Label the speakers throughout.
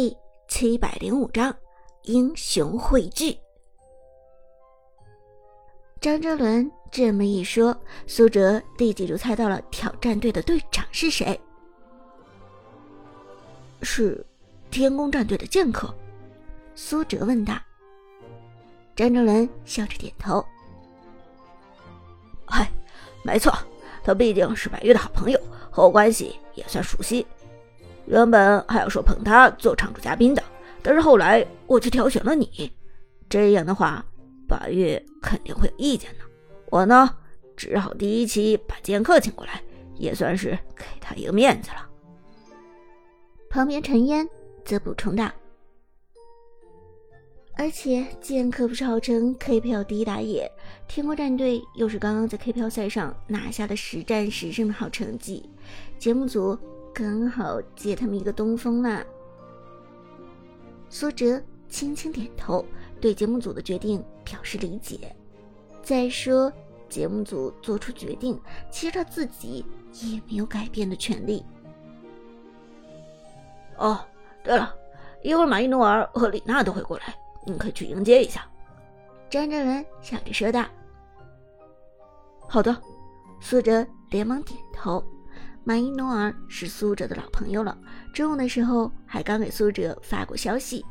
Speaker 1: 第七百零五章英雄汇聚。张哲伦这么一说，苏哲立即就猜到了挑战队的队长是谁，是天宫战队的剑客。苏哲问道。张哲伦笑着点头：“
Speaker 2: 嗨，没错，他毕竟是白玉的好朋友，和我关系也算熟悉。”原本还要说捧他做常驻嘉宾的，但是后来我却挑选了你，这样的话，八月肯定会有意见的。我呢，只好第一期把剑客请过来，也算是给他一个面子了。
Speaker 1: 旁边陈烟则补充道：“而且剑客不是号称 KPL 第一打野，天国战队又是刚刚在 KPL 赛上拿下了实战十胜的好成绩，节目组。”刚好借他们一个东风啦。苏哲轻轻点头，对节目组的决定表示理解。再说，节目组做出决定，其实他自己也没有改变的权利。
Speaker 2: 哦，对了，一会儿马伊诺尔和李娜都会过来，你可以去迎接一下。
Speaker 1: 张哲文笑着说道。
Speaker 2: 好的，
Speaker 1: 苏哲连忙点头。马伊诺尔是苏哲的老朋友了，中午的时候还刚给苏哲发过消息，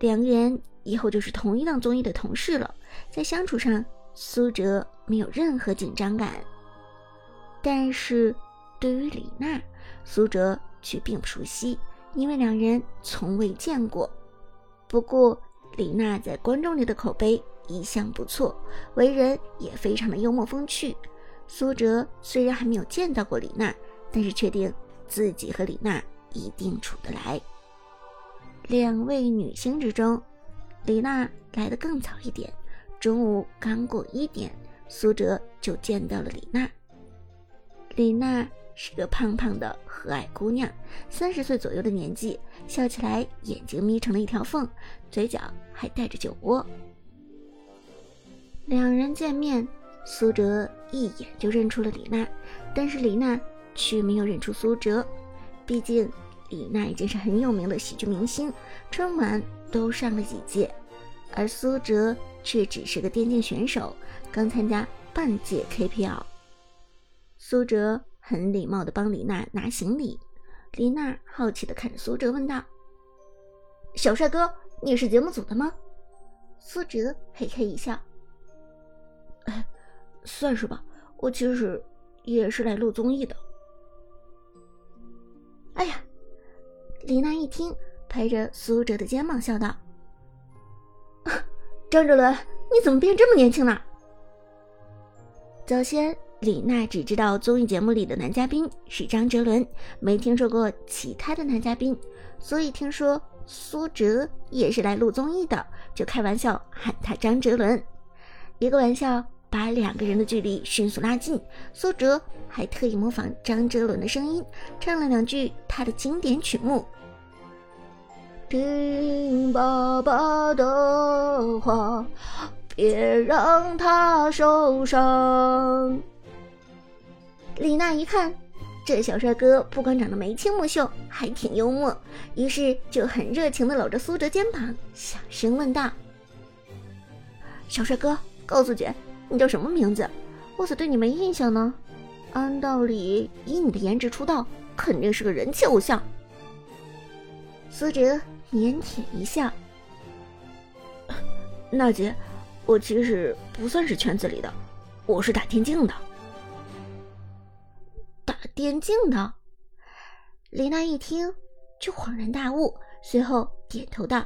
Speaker 1: 两个人以后就是同一档综艺的同事了。在相处上，苏哲没有任何紧张感，但是对于李娜，苏哲却并不熟悉，因为两人从未见过。不过，李娜在观众里的口碑一向不错，为人也非常的幽默风趣。苏哲虽然还没有见到过李娜。但是确定自己和李娜一定处得来。两位女星之中，李娜来的更早一点，中午刚过一点，苏哲就见到了李娜。李娜是个胖胖的和蔼姑娘，三十岁左右的年纪，笑起来眼睛眯成了一条缝，嘴角还带着酒窝。两人见面，苏哲一眼就认出了李娜，但是李娜。却没有认出苏哲，毕竟李娜已经是很有名的喜剧明星，春晚都上了几届，而苏哲却只是个电竞选手，刚参加半届 KPL。苏哲很礼貌地帮李娜拿行李，李娜好奇地看着苏哲问道：“小帅哥，你是节目组的吗？”苏哲嘿嘿一笑：“，
Speaker 2: 算是吧，我其实也是来录综艺的。”
Speaker 1: 李娜一听，拍着苏哲的肩膀笑道：“ 张哲伦，你怎么变这么年轻了？”早先李娜只知道综艺节目里的男嘉宾是张哲伦，没听说过其他的男嘉宾，所以听说苏哲也是来录综艺的，就开玩笑喊他张哲伦，一个玩笑。把两个人的距离迅速拉近，苏哲还特意模仿张哲伦的声音，唱了两句他的经典曲目。听爸爸的话，别让他受伤。李娜一看，这小帅哥不光长得眉清目秀，还挺幽默，于是就很热情地搂着苏哲肩膀，小声问道：“小帅哥，告诉姐。”你叫什么名字？我咋对你没印象呢？按道理，以你的颜值出道，肯定是个人气偶像。苏哲腼腆一笑：“
Speaker 2: 娜姐，我其实不算是圈子里的，我是打电竞的。”
Speaker 1: 打电竞的？李娜一听就恍然大悟，随后点头道：“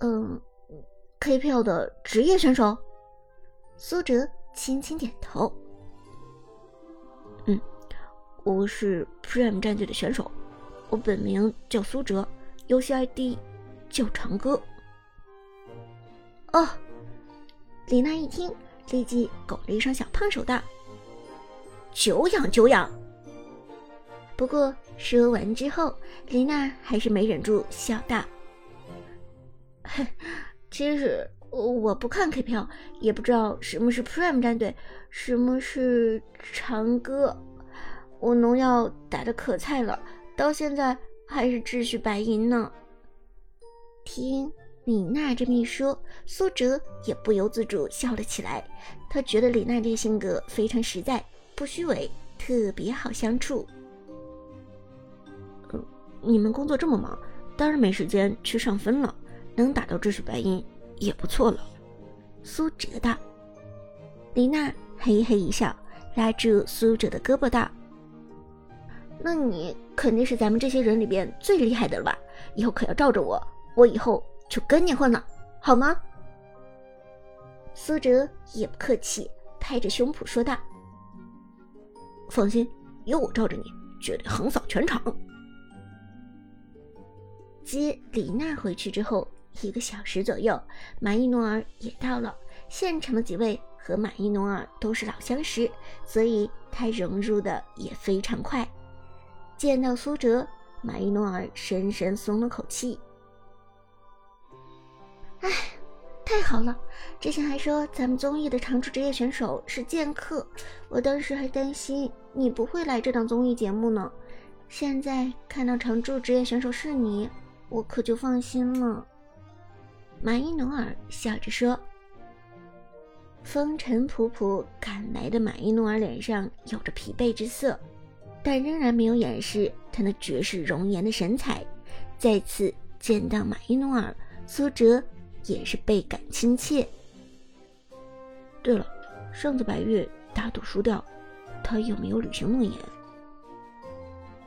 Speaker 1: 嗯，KPL 的职业选手。”苏哲轻轻点头。
Speaker 2: 嗯，我是 Prime 战队的选手，我本名叫苏哲，游戏 ID 叫长歌。
Speaker 1: 哦，李娜一听，立即拱了一双小胖手道：“久仰久仰。”不过说完之后，李娜还是没忍住笑道：“其实……”我不看 KPL，也不知道什么是 Prime 战队，什么是长歌。我农药打的可菜了，到现在还是秩序白银呢？听李娜这么一说，苏哲也不由自主笑了起来。他觉得李娜这性格非常实在，不虚伪，特别好相处。
Speaker 2: 嗯，你们工作这么忙，当然没时间去上分了。能打到秩序白银也不错了。
Speaker 1: 苏哲道。李娜嘿嘿一笑，拉住苏哲的胳膊道：“那你肯定是咱们这些人里边最厉害的了吧？以后可要罩着我。”我以后就跟你混了，好吗？苏哲也不客气，拍着胸脯说道：“
Speaker 2: 放心，有我罩着你，绝对横扫全场。”
Speaker 1: 接李娜回去之后，一个小时左右，马伊诺尔也到了。现场的几位和马伊诺尔都是老相识，所以他融入的也非常快。见到苏哲，马伊诺尔深深松了口气。哎，太好了！之前还说咱们综艺的常驻职业选手是剑客，我当时还担心你不会来这档综艺节目呢。现在看到常驻职业选手是你，我可就放心了。马伊努尔笑着说。风尘仆仆赶来的马伊努尔脸上有着疲惫之色，但仍然没有掩饰他那绝世容颜的神采。再次见到马伊努尔，苏哲。也是倍感亲切。
Speaker 2: 对了，上次白月打赌输掉，他有没有履行诺言？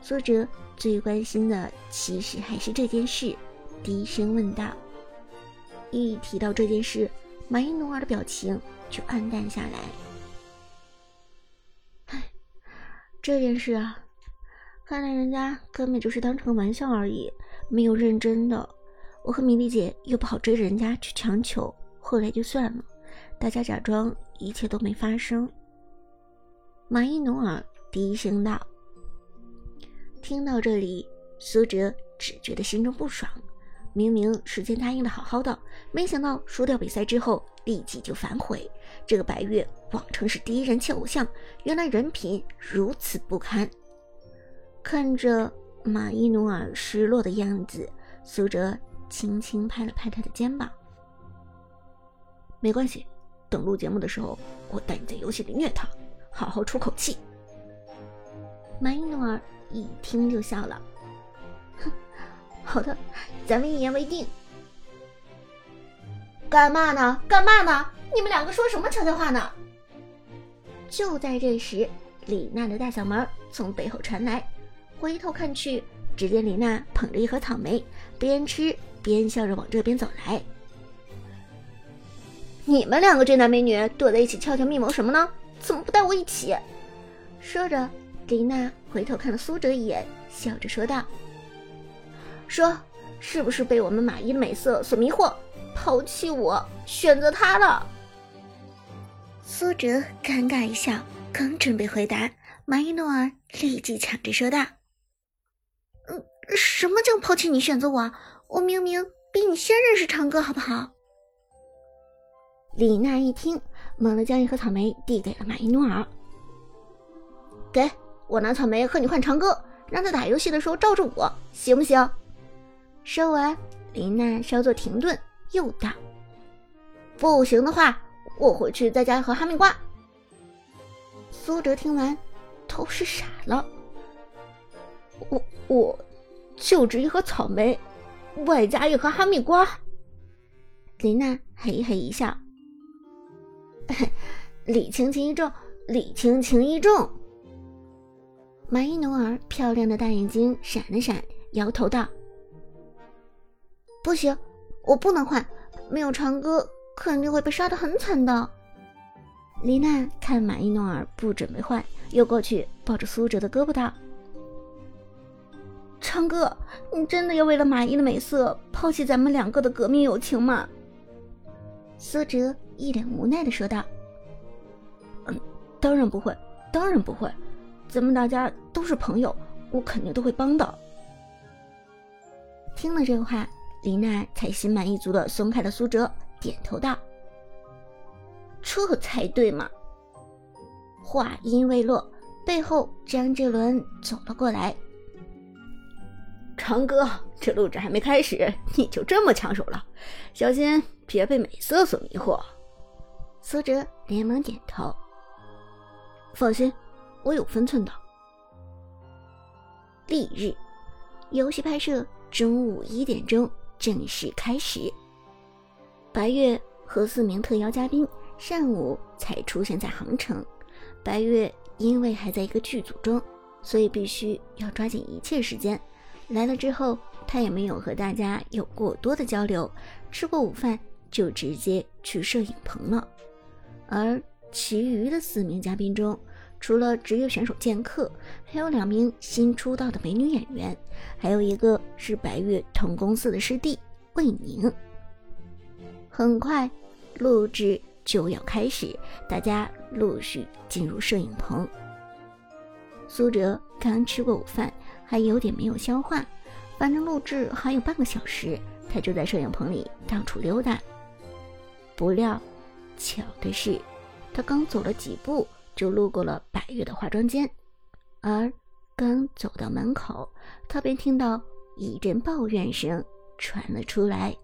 Speaker 1: 苏哲最关心的其实还是这件事，低声问道。一提到这件事，马伊努尔的表情就暗淡下来。这件事啊，看来人家根本就是当成玩笑而已，没有认真的。我和米莉姐又不好追着人家去强求，后来就算了，大家假装一切都没发生。马伊努尔低声道。听到这里，苏哲只觉得心中不爽。明明时间答应的好好的，没想到输掉比赛之后立即就反悔。这个白月谎称是第一人气偶像，原来人品如此不堪。看着马伊努尔失落的样子，苏哲。轻轻拍了拍他的肩膀，
Speaker 2: 没关系，等录节目的时候，我带你在游戏里虐他，好好出口气。
Speaker 1: 马伊努尔一听就笑了，哼，好的，咱们一言为定。干嘛呢？干嘛呢？你们两个说什么悄悄话呢？就在这时，李娜的大嗓门从背后传来，回头看去，只见李娜捧着一盒草莓，边吃。边笑着往这边走来，你们两个俊男美女躲在一起悄悄密谋什么呢？怎么不带我一起？说着，李娜回头看了苏哲一眼，笑着说道：“说，是不是被我们马伊的美色所迷惑，抛弃我，选择他了？”苏哲尴尬一笑，刚准备回答，马伊诺尔立即抢着说道：“嗯，什么叫抛弃你，选择我？”我明明比你先认识长歌，好不好？李娜一听，猛地将一盒草莓递给了马伊诺尔。给我拿草莓和你换长歌，让他打游戏的时候罩着我，行不行？说完，李娜稍作停顿，又道：“不行的话，我回去再加一盒哈密瓜。”苏哲听完，都是傻了。
Speaker 2: 我我，就只一盒草莓。外加一盒哈密瓜，
Speaker 1: 林娜嘿嘿一笑，礼轻情意重，礼轻情意重。马伊努尔漂亮的大眼睛闪了闪，摇头道：“不行，我不能换，没有长歌肯定会被杀的很惨的。”李娜看马伊诺尔不准备换，又过去抱着苏哲的胳膊道。长哥，你真的要为了马伊的美色抛弃咱们两个的革命友情吗？苏哲一脸无奈的说道：“
Speaker 2: 嗯，当然不会，当然不会，咱们大家都是朋友，我肯定都会帮的。”
Speaker 1: 听了这话，李娜才心满意足的松开了苏哲，点头道：“这才对嘛。”话音未落，背后张哲伦走了过来。
Speaker 2: 长哥，这录制还没开始，你就这么抢手了，小心别被美色所迷惑。
Speaker 1: 苏哲连忙点头，
Speaker 2: 放心，我有分寸的。
Speaker 1: 翌日，游戏拍摄中午一点钟正式开始。白月和四名特邀嘉宾上午才出现在杭城。白月因为还在一个剧组中，所以必须要抓紧一切时间。来了之后，他也没有和大家有过多的交流，吃过午饭就直接去摄影棚了。而其余的四名嘉宾中，除了职业选手剑客，还有两名新出道的美女演员，还有一个是白月同公司的师弟魏宁。很快，录制就要开始，大家陆续进入摄影棚。苏哲刚吃过午饭，还有点没有消化。反正录制还有半个小时，他就在摄影棚里到处溜达。不料，巧的是，他刚走了几步，就路过了百越的化妆间。而刚走到门口，他便听到一阵抱怨声传了出来：“